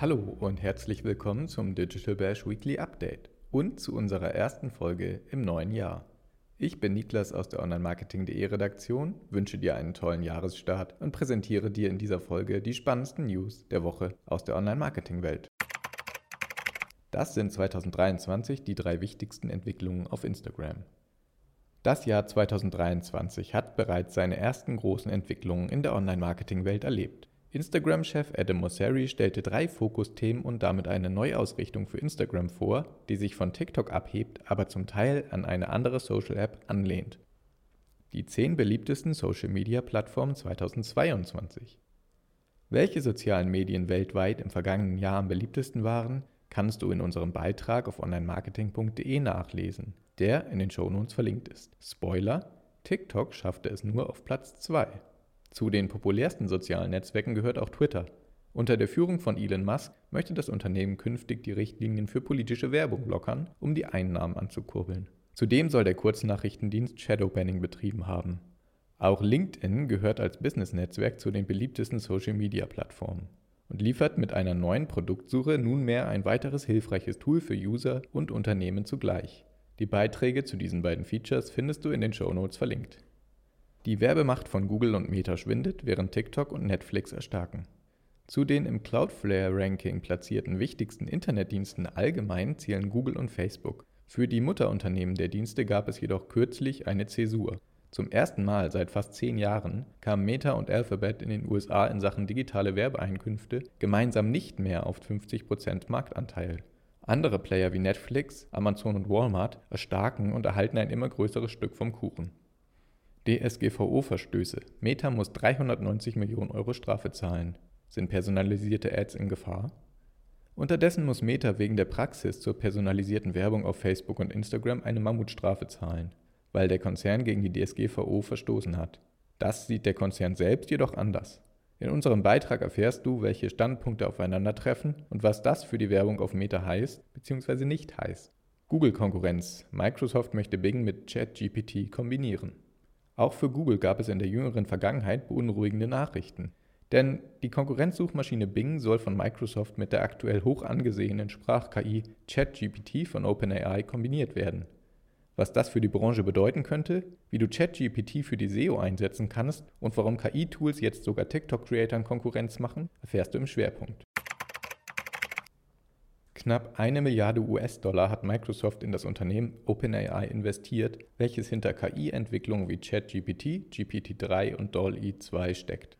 Hallo und herzlich willkommen zum Digital Bash Weekly Update und zu unserer ersten Folge im neuen Jahr. Ich bin Niklas aus der Online-Marketing.de Redaktion, wünsche dir einen tollen Jahresstart und präsentiere dir in dieser Folge die spannendsten News der Woche aus der Online-Marketing-Welt. Das sind 2023 die drei wichtigsten Entwicklungen auf Instagram. Das Jahr 2023 hat bereits seine ersten großen Entwicklungen in der Online-Marketing-Welt erlebt. Instagram-Chef Adam Mosseri stellte drei Fokusthemen und damit eine Neuausrichtung für Instagram vor, die sich von TikTok abhebt, aber zum Teil an eine andere Social-App anlehnt. Die zehn beliebtesten Social-Media-Plattformen 2022. Welche sozialen Medien weltweit im vergangenen Jahr am beliebtesten waren, kannst du in unserem Beitrag auf onlinemarketing.de nachlesen, der in den Shownotes verlinkt ist. Spoiler: TikTok schaffte es nur auf Platz 2. Zu den populärsten sozialen Netzwerken gehört auch Twitter. Unter der Führung von Elon Musk möchte das Unternehmen künftig die Richtlinien für politische Werbung lockern, um die Einnahmen anzukurbeln. Zudem soll der Kurznachrichtendienst Shadowbanning betrieben haben. Auch LinkedIn gehört als Business-Netzwerk zu den beliebtesten Social-Media-Plattformen und liefert mit einer neuen Produktsuche nunmehr ein weiteres hilfreiches Tool für User und Unternehmen zugleich. Die Beiträge zu diesen beiden Features findest du in den Show Notes verlinkt. Die Werbemacht von Google und Meta schwindet, während TikTok und Netflix erstarken. Zu den im Cloudflare-Ranking platzierten wichtigsten Internetdiensten allgemein zählen Google und Facebook. Für die Mutterunternehmen der Dienste gab es jedoch kürzlich eine Zäsur. Zum ersten Mal seit fast zehn Jahren kamen Meta und Alphabet in den USA in Sachen digitale Werbeeinkünfte gemeinsam nicht mehr auf 50% Marktanteil. Andere Player wie Netflix, Amazon und Walmart erstarken und erhalten ein immer größeres Stück vom Kuchen. DSGVO-Verstöße. Meta muss 390 Millionen Euro Strafe zahlen. Sind personalisierte Ads in Gefahr? Unterdessen muss Meta wegen der Praxis zur personalisierten Werbung auf Facebook und Instagram eine Mammutstrafe zahlen, weil der Konzern gegen die DSGVO verstoßen hat. Das sieht der Konzern selbst jedoch anders. In unserem Beitrag erfährst du, welche Standpunkte aufeinandertreffen und was das für die Werbung auf Meta heißt bzw. nicht heißt. Google-Konkurrenz. Microsoft möchte Bing mit ChatGPT kombinieren. Auch für Google gab es in der jüngeren Vergangenheit beunruhigende Nachrichten. Denn die Konkurrenzsuchmaschine Bing soll von Microsoft mit der aktuell hoch angesehenen Sprach-KI ChatGPT von OpenAI kombiniert werden. Was das für die Branche bedeuten könnte, wie du ChatGPT für die SEO einsetzen kannst und warum KI-Tools jetzt sogar TikTok-Creatern Konkurrenz machen, erfährst du im Schwerpunkt. Knapp eine Milliarde US-Dollar hat Microsoft in das Unternehmen OpenAI investiert, welches hinter KI-Entwicklungen wie ChatGPT, GPT-3 und DALL-E 2 steckt.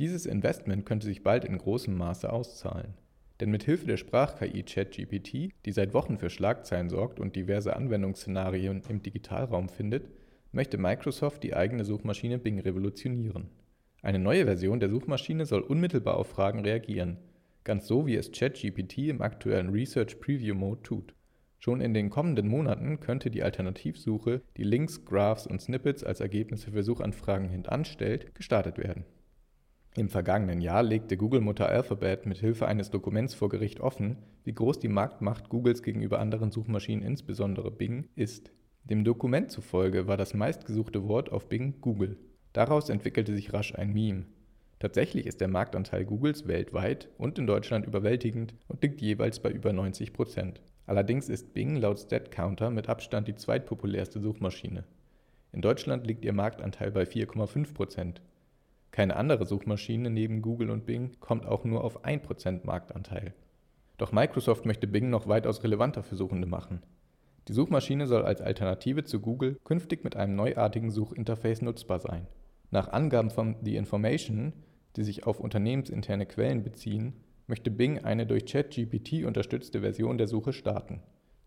Dieses Investment könnte sich bald in großem Maße auszahlen. Denn mit Hilfe der Sprach-KI ChatGPT, die seit Wochen für Schlagzeilen sorgt und diverse Anwendungsszenarien im Digitalraum findet, möchte Microsoft die eigene Suchmaschine Bing revolutionieren. Eine neue Version der Suchmaschine soll unmittelbar auf Fragen reagieren – ganz so wie es ChatGPT im aktuellen Research Preview Mode tut. Schon in den kommenden Monaten könnte die Alternativsuche, die Links, Graphs und Snippets als Ergebnisse für Suchanfragen hintanstellt, gestartet werden. Im vergangenen Jahr legte Google-Mutter Alphabet mit Hilfe eines Dokuments vor Gericht offen, wie groß die Marktmacht Googles gegenüber anderen Suchmaschinen, insbesondere Bing, ist. Dem Dokument zufolge war das meistgesuchte Wort auf Bing Google. Daraus entwickelte sich rasch ein Meme. Tatsächlich ist der Marktanteil Googles weltweit und in Deutschland überwältigend und liegt jeweils bei über 90 Prozent. Allerdings ist Bing laut StatCounter mit Abstand die zweitpopulärste Suchmaschine. In Deutschland liegt ihr Marktanteil bei 4,5 Prozent. Keine andere Suchmaschine neben Google und Bing kommt auch nur auf 1 Prozent Marktanteil. Doch Microsoft möchte Bing noch weitaus relevanter für Suchende machen. Die Suchmaschine soll als Alternative zu Google künftig mit einem neuartigen Suchinterface nutzbar sein. Nach Angaben von The Information die sich auf unternehmensinterne Quellen beziehen, möchte Bing eine durch ChatGPT unterstützte Version der Suche starten.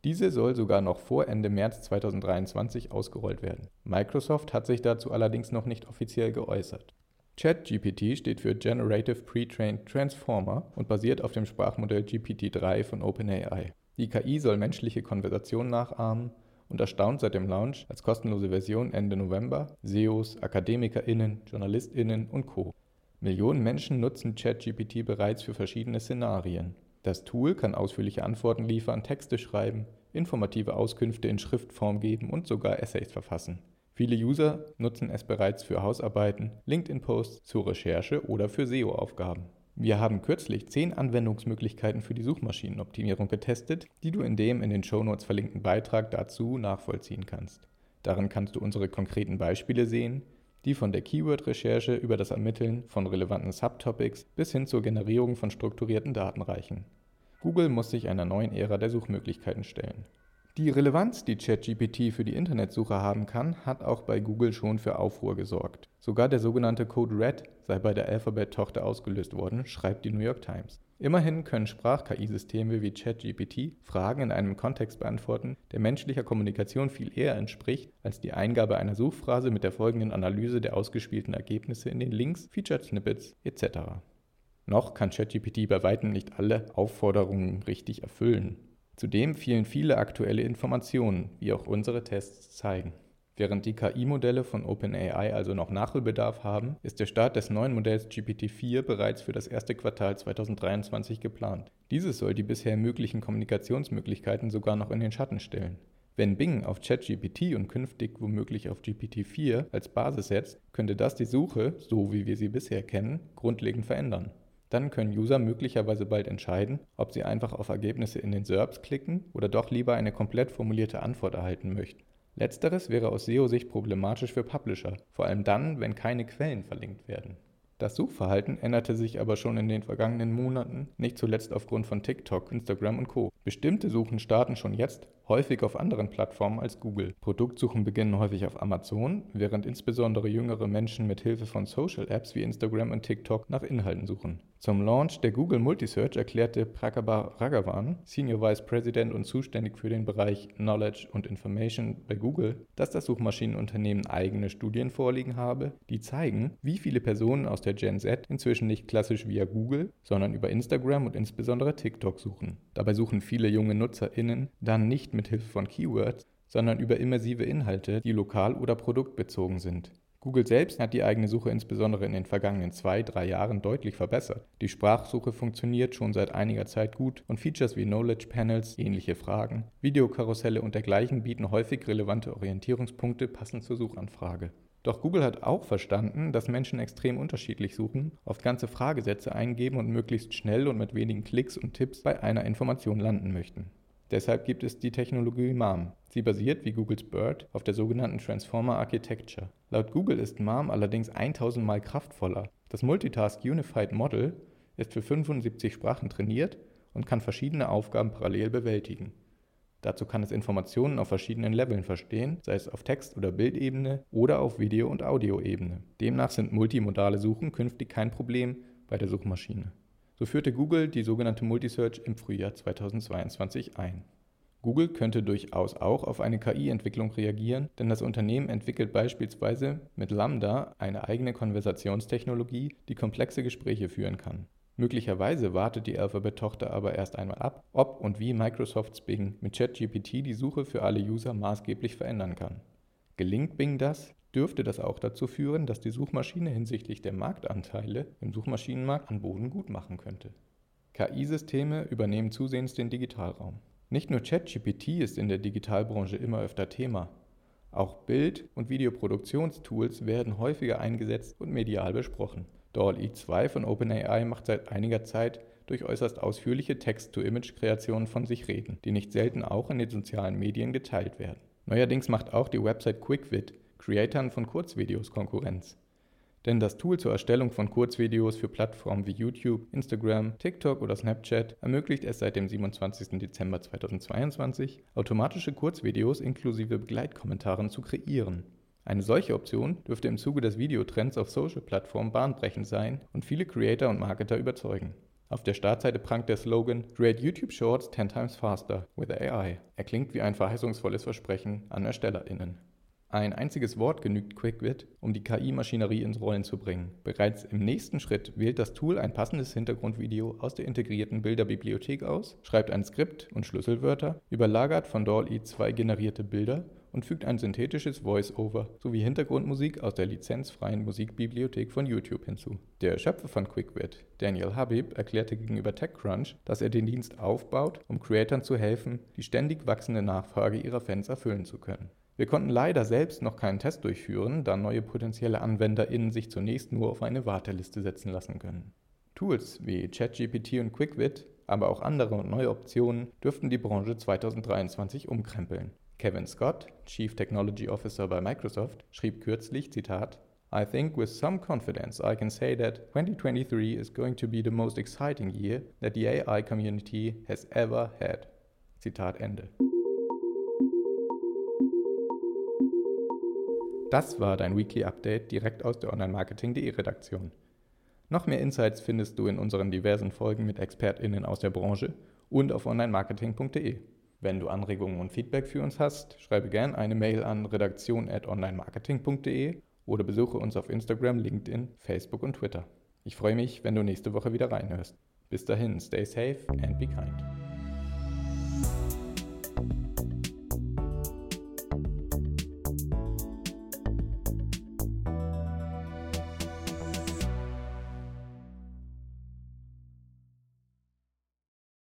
Diese soll sogar noch vor Ende März 2023 ausgerollt werden. Microsoft hat sich dazu allerdings noch nicht offiziell geäußert. ChatGPT steht für Generative Pre-trained Transformer und basiert auf dem Sprachmodell GPT-3 von OpenAI. Die KI soll menschliche Konversationen nachahmen und erstaunt seit dem Launch als kostenlose Version Ende November SEOs, AkademikerInnen, JournalistInnen und Co. Millionen Menschen nutzen ChatGPT bereits für verschiedene Szenarien. Das Tool kann ausführliche Antworten liefern, Texte schreiben, informative Auskünfte in Schriftform geben und sogar Essays verfassen. Viele User nutzen es bereits für Hausarbeiten, LinkedIn-Posts, zur Recherche oder für SEO-Aufgaben. Wir haben kürzlich 10 Anwendungsmöglichkeiten für die Suchmaschinenoptimierung getestet, die du in dem in den Shownotes verlinkten Beitrag dazu nachvollziehen kannst. Darin kannst du unsere konkreten Beispiele sehen, die von der Keyword-Recherche über das Ermitteln von relevanten Subtopics bis hin zur Generierung von strukturierten Daten reichen. Google muss sich einer neuen Ära der Suchmöglichkeiten stellen. Die Relevanz, die ChatGPT für die Internetsuche haben kann, hat auch bei Google schon für Aufruhr gesorgt. Sogar der sogenannte Code Red sei bei der Alphabet-Tochter ausgelöst worden, schreibt die New York Times. Immerhin können Sprach-KI-Systeme wie ChatGPT Fragen in einem Kontext beantworten, der menschlicher Kommunikation viel eher entspricht als die Eingabe einer Suchphrase mit der folgenden Analyse der ausgespielten Ergebnisse in den Links, Featured Snippets etc. Noch kann ChatGPT bei weitem nicht alle Aufforderungen richtig erfüllen. Zudem fehlen viele aktuelle Informationen, wie auch unsere Tests zeigen. Während die KI-Modelle von OpenAI also noch Nachholbedarf haben, ist der Start des neuen Modells GPT-4 bereits für das erste Quartal 2023 geplant. Dieses soll die bisher möglichen Kommunikationsmöglichkeiten sogar noch in den Schatten stellen. Wenn Bing auf ChatGPT und künftig womöglich auf GPT-4 als Basis setzt, könnte das die Suche, so wie wir sie bisher kennen, grundlegend verändern. Dann können User möglicherweise bald entscheiden, ob sie einfach auf Ergebnisse in den SERPs klicken oder doch lieber eine komplett formulierte Antwort erhalten möchten. Letzteres wäre aus SEO-Sicht problematisch für Publisher, vor allem dann, wenn keine Quellen verlinkt werden. Das Suchverhalten änderte sich aber schon in den vergangenen Monaten, nicht zuletzt aufgrund von TikTok, Instagram und Co. Bestimmte Suchen starten schon jetzt häufig auf anderen Plattformen als Google. Produktsuchen beginnen häufig auf Amazon, während insbesondere jüngere Menschen mit Hilfe von Social Apps wie Instagram und TikTok nach Inhalten suchen. Zum Launch der Google Multisearch erklärte Prakaba Ragavan, Senior Vice President und zuständig für den Bereich Knowledge und Information bei Google, dass das Suchmaschinenunternehmen eigene Studien vorliegen habe, die zeigen, wie viele Personen aus der Gen Z inzwischen nicht klassisch via Google, sondern über Instagram und insbesondere TikTok suchen. Dabei suchen viele junge NutzerInnen dann nicht mit Hilfe von Keywords, sondern über immersive Inhalte, die lokal oder produktbezogen sind. Google selbst hat die eigene Suche insbesondere in den vergangenen zwei, drei Jahren deutlich verbessert. Die Sprachsuche funktioniert schon seit einiger Zeit gut und Features wie Knowledge Panels, ähnliche Fragen, Videokarusselle und dergleichen bieten häufig relevante Orientierungspunkte passend zur Suchanfrage. Doch Google hat auch verstanden, dass Menschen extrem unterschiedlich suchen, oft ganze Fragesätze eingeben und möglichst schnell und mit wenigen Klicks und Tipps bei einer Information landen möchten. Deshalb gibt es die Technologie MAM. Sie basiert wie Googles BERT auf der sogenannten Transformer Architecture. Laut Google ist MAM allerdings 1000 Mal kraftvoller. Das Multitask Unified Model ist für 75 Sprachen trainiert und kann verschiedene Aufgaben parallel bewältigen. Dazu kann es Informationen auf verschiedenen Leveln verstehen, sei es auf Text- oder Bildebene oder auf Video- und Audioebene. Demnach sind multimodale Suchen künftig kein Problem bei der Suchmaschine. So führte Google die sogenannte Multisearch im Frühjahr 2022 ein. Google könnte durchaus auch auf eine KI-Entwicklung reagieren, denn das Unternehmen entwickelt beispielsweise mit Lambda eine eigene Konversationstechnologie, die komplexe Gespräche führen kann. Möglicherweise wartet die Alphabet-Tochter aber erst einmal ab, ob und wie Microsofts Bing mit ChatGPT die Suche für alle User maßgeblich verändern kann. Gelingt Bing das, dürfte das auch dazu führen, dass die Suchmaschine hinsichtlich der Marktanteile im Suchmaschinenmarkt an Boden gut machen könnte. KI-Systeme übernehmen zusehends den Digitalraum. Nicht nur ChatGPT ist in der Digitalbranche immer öfter Thema. Auch Bild- und Videoproduktionstools werden häufiger eingesetzt und medial besprochen. DALL-E 2 von OpenAI macht seit einiger Zeit durch äußerst ausführliche Text-to-Image-Kreationen von sich reden, die nicht selten auch in den sozialen Medien geteilt werden. Neuerdings macht auch die Website QuickVid Creatoren von Kurzvideos Konkurrenz. Denn das Tool zur Erstellung von Kurzvideos für Plattformen wie YouTube, Instagram, TikTok oder Snapchat ermöglicht es seit dem 27. Dezember 2022, automatische Kurzvideos inklusive Begleitkommentaren zu kreieren. Eine solche Option dürfte im Zuge des Videotrends auf Social-Plattformen bahnbrechend sein und viele Creator und Marketer überzeugen. Auf der Startseite prangt der Slogan Create YouTube Shorts 10 times faster with AI. Er klingt wie ein verheißungsvolles Versprechen an ErstellerInnen. Ein einziges Wort genügt QuickWit, um die KI-Maschinerie ins Rollen zu bringen. Bereits im nächsten Schritt wählt das Tool ein passendes Hintergrundvideo aus der integrierten Bilderbibliothek aus, schreibt ein Skript und Schlüsselwörter, überlagert von DALL-E 2 generierte Bilder und fügt ein synthetisches Voice-Over sowie Hintergrundmusik aus der lizenzfreien Musikbibliothek von YouTube hinzu. Der Schöpfer von QuickWit, Daniel Habib, erklärte gegenüber TechCrunch, dass er den Dienst aufbaut, um Creatoren zu helfen, die ständig wachsende Nachfrage ihrer Fans erfüllen zu können. Wir konnten leider selbst noch keinen Test durchführen, da neue potenzielle AnwenderInnen sich zunächst nur auf eine Warteliste setzen lassen können. Tools wie ChatGPT und QuickWit, aber auch andere und neue Optionen dürften die Branche 2023 umkrempeln. Kevin Scott, Chief Technology Officer bei Microsoft, schrieb kürzlich, Zitat, I think with some confidence I can say that 2023 is going to be the most exciting year that the AI community has ever had. Zitat Ende. Das war dein Weekly Update direkt aus der Online-Marketing.de Redaktion. Noch mehr Insights findest du in unseren diversen Folgen mit ExpertInnen aus der Branche und auf onlinemarketing.de. Wenn du Anregungen und Feedback für uns hast, schreibe gerne eine Mail an redaktion.onlinemarketing.de oder besuche uns auf Instagram, LinkedIn, Facebook und Twitter. Ich freue mich, wenn du nächste Woche wieder reinhörst. Bis dahin, stay safe and be kind.